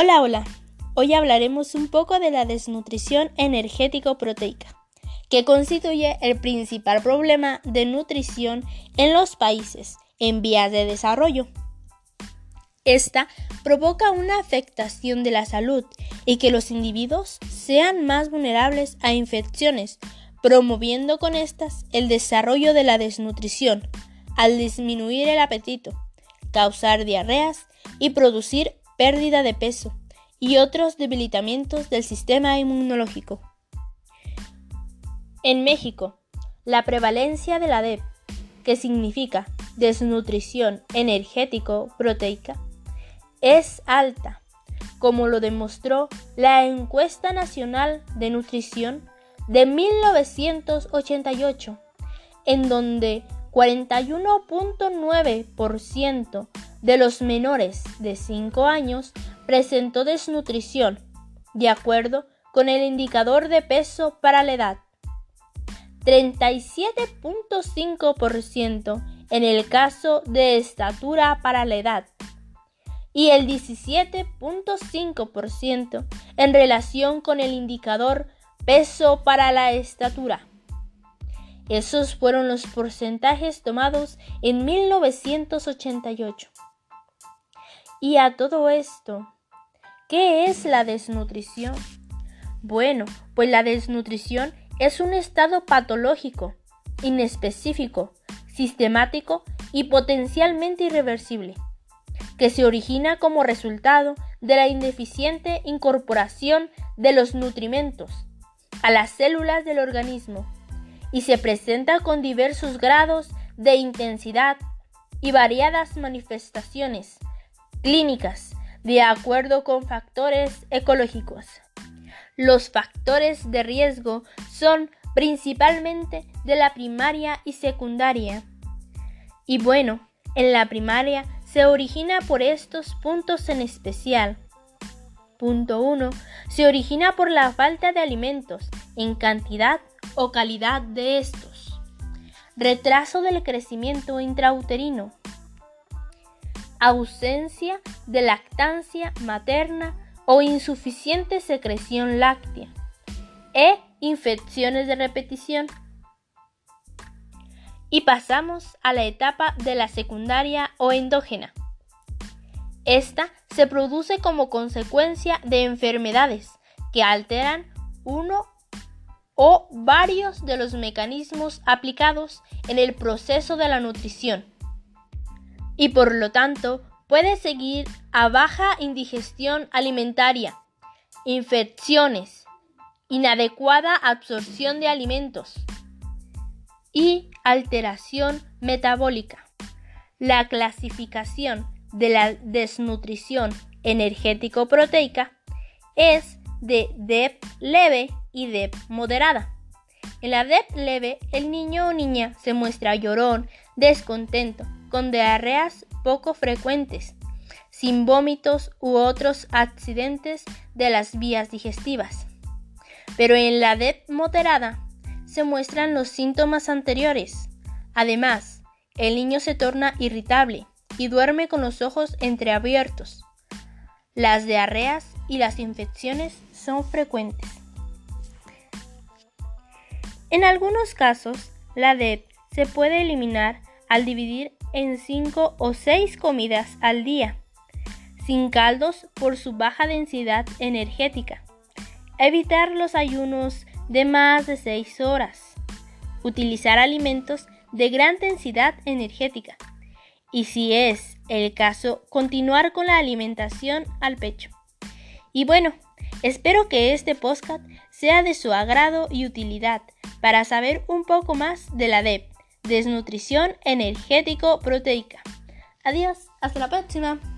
Hola, hola. Hoy hablaremos un poco de la desnutrición energético-proteica, que constituye el principal problema de nutrición en los países en vías de desarrollo. Esta provoca una afectación de la salud y que los individuos sean más vulnerables a infecciones, promoviendo con estas el desarrollo de la desnutrición, al disminuir el apetito, causar diarreas y producir pérdida de peso y otros debilitamientos del sistema inmunológico. En México, la prevalencia de la DEP, que significa desnutrición energético-proteica, es alta, como lo demostró la encuesta nacional de nutrición de 1988, en donde 41.9% de los menores de 5 años presentó desnutrición, de acuerdo con el indicador de peso para la edad. 37.5% en el caso de estatura para la edad y el 17.5% en relación con el indicador peso para la estatura. Esos fueron los porcentajes tomados en 1988. Y a todo esto, ¿qué es la desnutrición? Bueno, pues la desnutrición es un estado patológico, inespecífico, sistemático y potencialmente irreversible, que se origina como resultado de la indeficiente incorporación de los nutrimentos a las células del organismo y se presenta con diversos grados de intensidad y variadas manifestaciones clínicas de acuerdo con factores ecológicos. Los factores de riesgo son principalmente de la primaria y secundaria. Y bueno, en la primaria se origina por estos puntos en especial. Punto 1. Se origina por la falta de alimentos en cantidad o calidad de estos. Retraso del crecimiento intrauterino ausencia de lactancia materna o insuficiente secreción láctea e infecciones de repetición. Y pasamos a la etapa de la secundaria o endógena. Esta se produce como consecuencia de enfermedades que alteran uno o varios de los mecanismos aplicados en el proceso de la nutrición y por lo tanto puede seguir a baja indigestión alimentaria, infecciones, inadecuada absorción de alimentos y alteración metabólica. La clasificación de la desnutrición energético-proteica es de DEP leve y DEP moderada. En la DEP leve, el niño o niña se muestra llorón, descontento, con diarreas poco frecuentes, sin vómitos u otros accidentes de las vías digestivas. Pero en la DEP moderada se muestran los síntomas anteriores. Además, el niño se torna irritable y duerme con los ojos entreabiertos. Las diarreas y las infecciones son frecuentes. En algunos casos, la DEP se puede eliminar al dividir en 5 o 6 comidas al día, sin caldos por su baja densidad energética. Evitar los ayunos de más de 6 horas. Utilizar alimentos de gran densidad energética. Y si es el caso, continuar con la alimentación al pecho. Y bueno, espero que este podcast sea de su agrado y utilidad para saber un poco más de la DEP desnutrición energético-proteica. Adiós, hasta la próxima.